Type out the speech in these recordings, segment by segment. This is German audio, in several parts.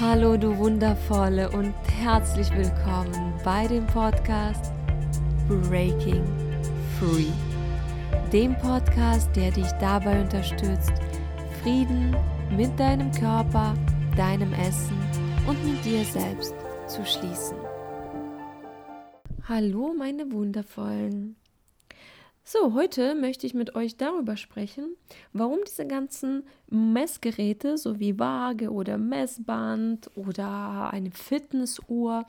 Hallo du wundervolle und herzlich willkommen bei dem Podcast Breaking Free. Dem Podcast, der dich dabei unterstützt, Frieden mit deinem Körper, deinem Essen und mit dir selbst zu schließen. Hallo meine wundervollen. So, heute möchte ich mit euch darüber sprechen, warum diese ganzen Messgeräte, so wie Waage oder Messband oder eine Fitnessuhr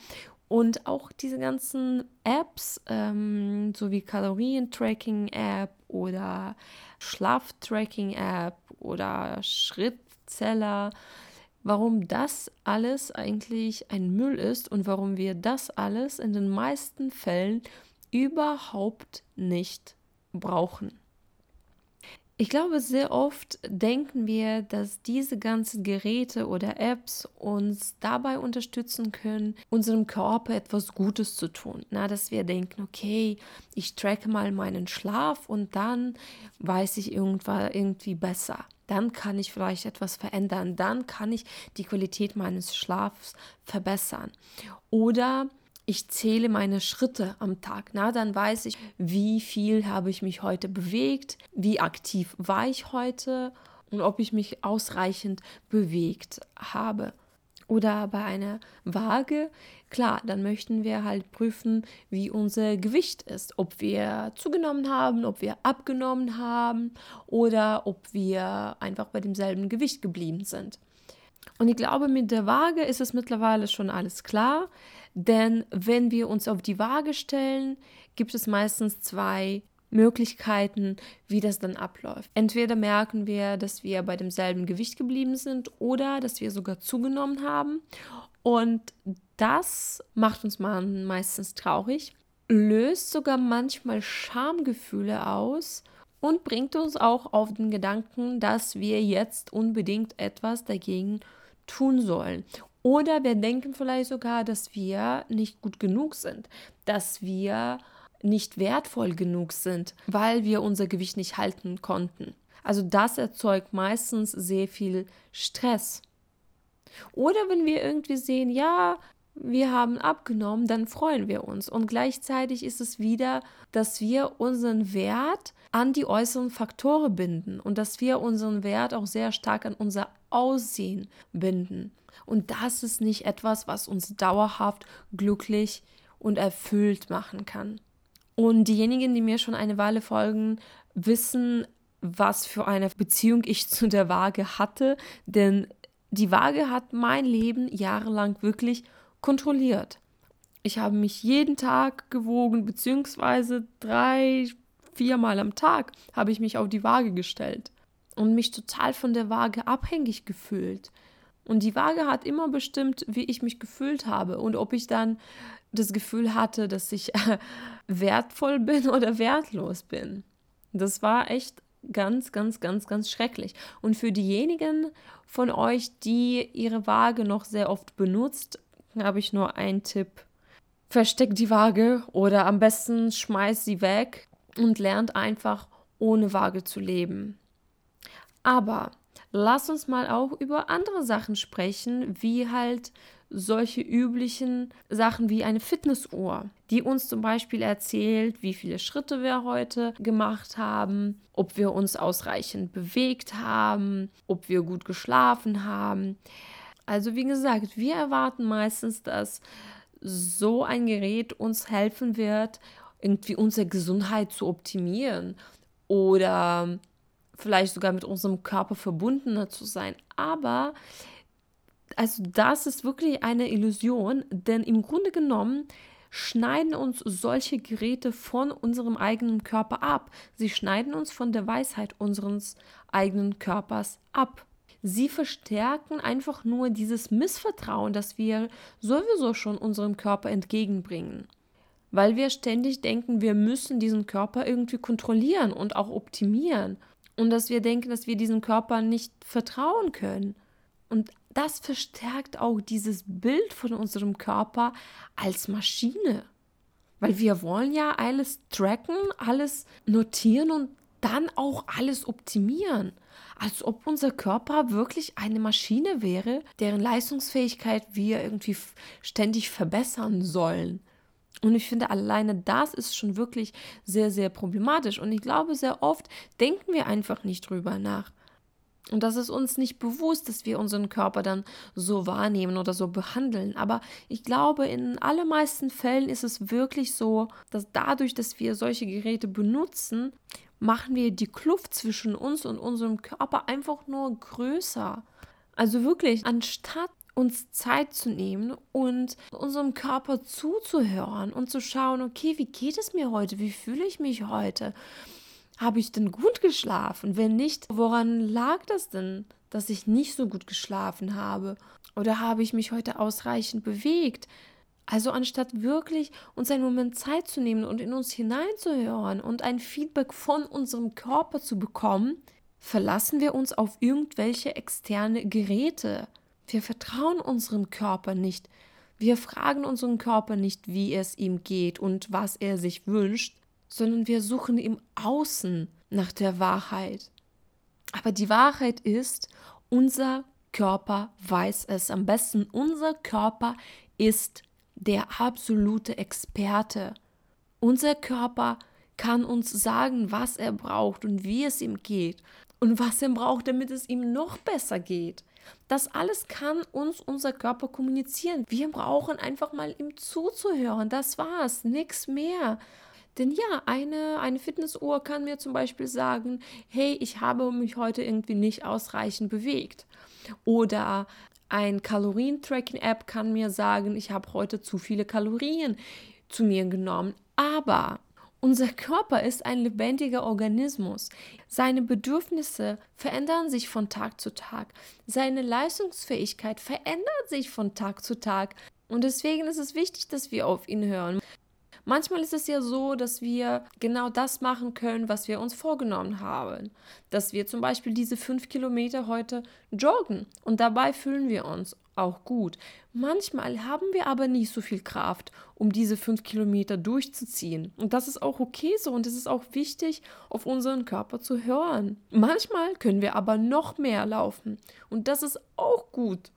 und auch diese ganzen Apps, ähm, so wie Kalorien-Tracking-App oder Schlaf-Tracking-App oder Schrittzeller, warum das alles eigentlich ein Müll ist und warum wir das alles in den meisten Fällen überhaupt nicht brauchen. Ich glaube, sehr oft denken wir, dass diese ganzen Geräte oder Apps uns dabei unterstützen können, unserem Körper etwas Gutes zu tun. Na, dass wir denken, okay, ich tracke mal meinen Schlaf und dann weiß ich irgendwann irgendwie besser. Dann kann ich vielleicht etwas verändern. Dann kann ich die Qualität meines Schlafs verbessern. Oder ich zähle meine Schritte am Tag. Na, dann weiß ich, wie viel habe ich mich heute bewegt, wie aktiv war ich heute und ob ich mich ausreichend bewegt habe. Oder bei einer Waage, klar, dann möchten wir halt prüfen, wie unser Gewicht ist. Ob wir zugenommen haben, ob wir abgenommen haben oder ob wir einfach bei demselben Gewicht geblieben sind. Und ich glaube, mit der Waage ist es mittlerweile schon alles klar. Denn wenn wir uns auf die Waage stellen, gibt es meistens zwei Möglichkeiten, wie das dann abläuft. Entweder merken wir, dass wir bei demselben Gewicht geblieben sind oder dass wir sogar zugenommen haben. Und das macht uns meistens traurig, löst sogar manchmal Schamgefühle aus und bringt uns auch auf den Gedanken, dass wir jetzt unbedingt etwas dagegen tun sollen. Oder wir denken vielleicht sogar, dass wir nicht gut genug sind, dass wir nicht wertvoll genug sind, weil wir unser Gewicht nicht halten konnten. Also das erzeugt meistens sehr viel Stress. Oder wenn wir irgendwie sehen, ja, wir haben abgenommen, dann freuen wir uns. Und gleichzeitig ist es wieder, dass wir unseren Wert an die äußeren Faktoren binden und dass wir unseren Wert auch sehr stark an unser Aussehen binden. Und das ist nicht etwas, was uns dauerhaft glücklich und erfüllt machen kann. Und diejenigen, die mir schon eine Weile folgen, wissen, was für eine Beziehung ich zu der Waage hatte, denn die Waage hat mein Leben jahrelang wirklich kontrolliert. Ich habe mich jeden Tag gewogen, beziehungsweise drei, viermal am Tag habe ich mich auf die Waage gestellt und mich total von der Waage abhängig gefühlt. Und die Waage hat immer bestimmt, wie ich mich gefühlt habe und ob ich dann das Gefühl hatte, dass ich wertvoll bin oder wertlos bin. Das war echt ganz, ganz, ganz, ganz schrecklich. Und für diejenigen von euch, die ihre Waage noch sehr oft benutzt, habe ich nur einen Tipp. Versteckt die Waage oder am besten schmeißt sie weg und lernt einfach ohne Waage zu leben. Aber lass uns mal auch über andere Sachen sprechen, wie halt solche üblichen Sachen wie eine Fitnessuhr, die uns zum Beispiel erzählt, wie viele Schritte wir heute gemacht haben, ob wir uns ausreichend bewegt haben, ob wir gut geschlafen haben. Also wie gesagt, wir erwarten meistens, dass so ein Gerät uns helfen wird, irgendwie unsere Gesundheit zu optimieren oder vielleicht sogar mit unserem Körper verbundener zu sein. Aber also das ist wirklich eine Illusion, denn im Grunde genommen schneiden uns solche Geräte von unserem eigenen Körper ab. Sie schneiden uns von der Weisheit unseres eigenen Körpers ab. Sie verstärken einfach nur dieses Missvertrauen, das wir sowieso schon unserem Körper entgegenbringen. Weil wir ständig denken, wir müssen diesen Körper irgendwie kontrollieren und auch optimieren und dass wir denken, dass wir diesem Körper nicht vertrauen können. Und das verstärkt auch dieses Bild von unserem Körper als Maschine. Weil wir wollen ja alles tracken, alles notieren und dann auch alles optimieren. als ob unser Körper wirklich eine Maschine wäre, deren Leistungsfähigkeit wir irgendwie ständig verbessern sollen. Und ich finde, alleine das ist schon wirklich sehr, sehr problematisch. Und ich glaube, sehr oft denken wir einfach nicht drüber nach. Und das ist uns nicht bewusst, dass wir unseren Körper dann so wahrnehmen oder so behandeln. Aber ich glaube, in allermeisten Fällen ist es wirklich so, dass dadurch, dass wir solche Geräte benutzen, machen wir die Kluft zwischen uns und unserem Körper einfach nur größer. Also wirklich, anstatt uns Zeit zu nehmen und unserem Körper zuzuhören und zu schauen, okay, wie geht es mir heute? Wie fühle ich mich heute? Habe ich denn gut geschlafen? Wenn nicht, woran lag das denn, dass ich nicht so gut geschlafen habe? Oder habe ich mich heute ausreichend bewegt? Also anstatt wirklich uns einen Moment Zeit zu nehmen und in uns hineinzuhören und ein Feedback von unserem Körper zu bekommen, verlassen wir uns auf irgendwelche externe Geräte. Wir vertrauen unserem Körper nicht. Wir fragen unseren Körper nicht, wie es ihm geht und was er sich wünscht, sondern wir suchen im Außen nach der Wahrheit. Aber die Wahrheit ist, unser Körper weiß es am besten. Unser Körper ist der absolute Experte. Unser Körper kann uns sagen, was er braucht und wie es ihm geht und was er braucht, damit es ihm noch besser geht. Das alles kann uns unser Körper kommunizieren. Wir brauchen einfach mal ihm zuzuhören. Das war's, nichts mehr. Denn ja, eine, eine Fitnessuhr kann mir zum Beispiel sagen, hey, ich habe mich heute irgendwie nicht ausreichend bewegt. Oder ein Kalorientracking-App kann mir sagen, ich habe heute zu viele Kalorien zu mir genommen. Aber unser Körper ist ein lebendiger Organismus. Seine Bedürfnisse verändern sich von Tag zu Tag. Seine Leistungsfähigkeit verändert sich von Tag zu Tag. Und deswegen ist es wichtig, dass wir auf ihn hören. Manchmal ist es ja so, dass wir genau das machen können, was wir uns vorgenommen haben. Dass wir zum Beispiel diese fünf Kilometer heute joggen und dabei fühlen wir uns auch gut. Manchmal haben wir aber nicht so viel Kraft, um diese fünf Kilometer durchzuziehen. Und das ist auch okay so und es ist auch wichtig, auf unseren Körper zu hören. Manchmal können wir aber noch mehr laufen und das ist auch gut.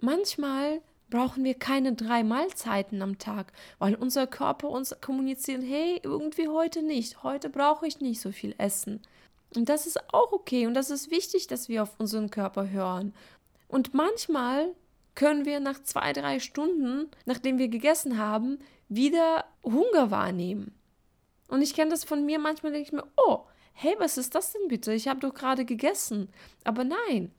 Manchmal brauchen wir keine drei Mahlzeiten am Tag, weil unser Körper uns kommuniziert, hey, irgendwie heute nicht, heute brauche ich nicht so viel Essen. Und das ist auch okay und das ist wichtig, dass wir auf unseren Körper hören. Und manchmal können wir nach zwei, drei Stunden, nachdem wir gegessen haben, wieder Hunger wahrnehmen. Und ich kenne das von mir, manchmal denke ich mir, oh, hey, was ist das denn bitte? Ich habe doch gerade gegessen. Aber nein,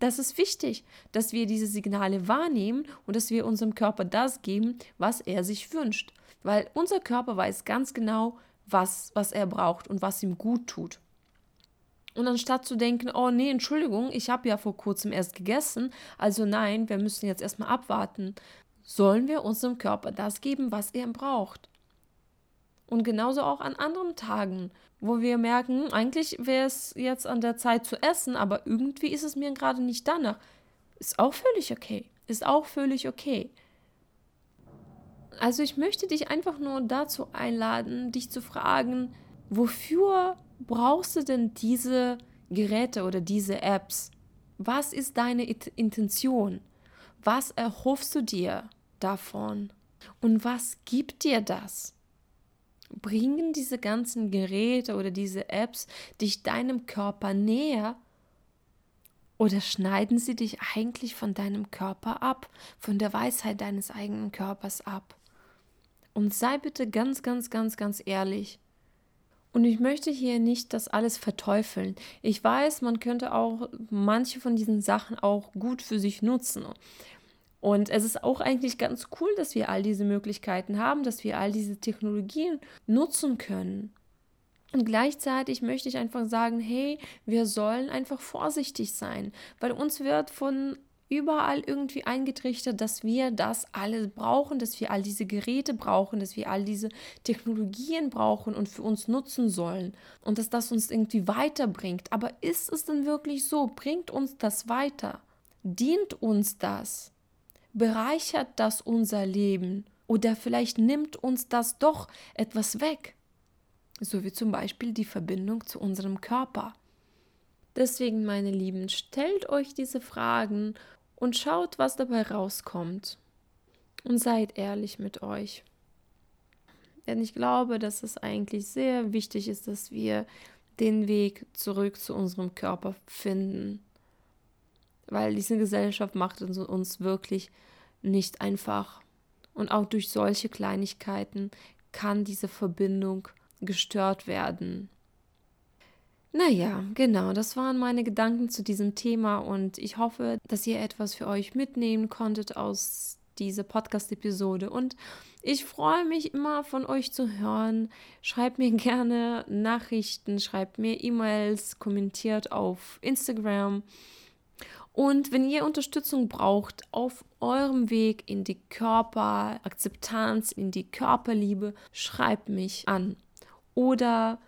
das ist wichtig, dass wir diese Signale wahrnehmen und dass wir unserem Körper das geben, was er sich wünscht. Weil unser Körper weiß ganz genau, was, was er braucht und was ihm gut tut. Und anstatt zu denken, oh nee, Entschuldigung, ich habe ja vor kurzem erst gegessen, also nein, wir müssen jetzt erstmal abwarten, sollen wir unserem Körper das geben, was er braucht. Und genauso auch an anderen Tagen, wo wir merken, eigentlich wäre es jetzt an der Zeit zu essen, aber irgendwie ist es mir gerade nicht danach. Ist auch völlig okay. Ist auch völlig okay. Also ich möchte dich einfach nur dazu einladen, dich zu fragen, wofür brauchst du denn diese Geräte oder diese Apps? Was ist deine Intention? Was erhoffst du dir davon? Und was gibt dir das? bringen diese ganzen Geräte oder diese Apps dich deinem Körper näher oder schneiden sie dich eigentlich von deinem Körper ab, von der Weisheit deines eigenen Körpers ab? Und sei bitte ganz, ganz, ganz, ganz ehrlich. Und ich möchte hier nicht das alles verteufeln. Ich weiß, man könnte auch manche von diesen Sachen auch gut für sich nutzen. Und es ist auch eigentlich ganz cool, dass wir all diese Möglichkeiten haben, dass wir all diese Technologien nutzen können. Und gleichzeitig möchte ich einfach sagen, hey, wir sollen einfach vorsichtig sein, weil uns wird von überall irgendwie eingetrichtert, dass wir das alles brauchen, dass wir all diese Geräte brauchen, dass wir all diese Technologien brauchen und für uns nutzen sollen und dass das uns irgendwie weiterbringt. Aber ist es denn wirklich so? Bringt uns das weiter? Dient uns das? bereichert das unser Leben oder vielleicht nimmt uns das doch etwas weg, so wie zum Beispiel die Verbindung zu unserem Körper. Deswegen, meine Lieben, stellt euch diese Fragen und schaut, was dabei rauskommt. Und seid ehrlich mit euch. Denn ich glaube, dass es eigentlich sehr wichtig ist, dass wir den Weg zurück zu unserem Körper finden. Weil diese Gesellschaft macht uns, wirklich nicht einfach. Und auch durch solche Kleinigkeiten kann diese Verbindung gestört werden. Naja, genau, das waren meine Gedanken zu diesem Thema und ich hoffe, dass ihr etwas für euch mitnehmen konntet aus dieser Podcast-Episode. Und ich freue mich immer von euch zu hören. Schreibt mir gerne Nachrichten, schreibt mir E-Mails, kommentiert auf Instagram. Und wenn ihr Unterstützung braucht auf eurem Weg in die Körperakzeptanz, in die Körperliebe, schreibt mich an. Oder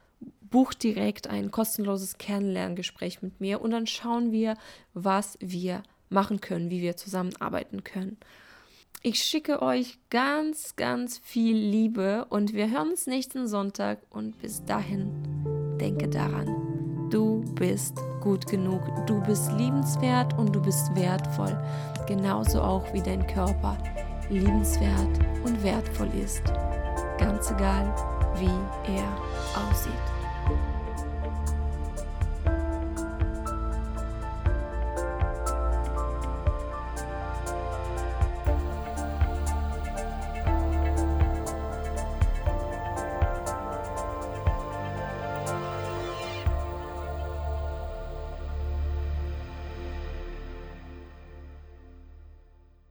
bucht direkt ein kostenloses Kennenlerngespräch mit mir und dann schauen wir, was wir machen können, wie wir zusammenarbeiten können. Ich schicke euch ganz, ganz viel Liebe und wir hören uns nächsten Sonntag und bis dahin denke daran, du bist gut genug, du bist liebenswert und du bist wertvoll, genauso auch wie dein Körper liebenswert und wertvoll ist, ganz egal wie er aussieht.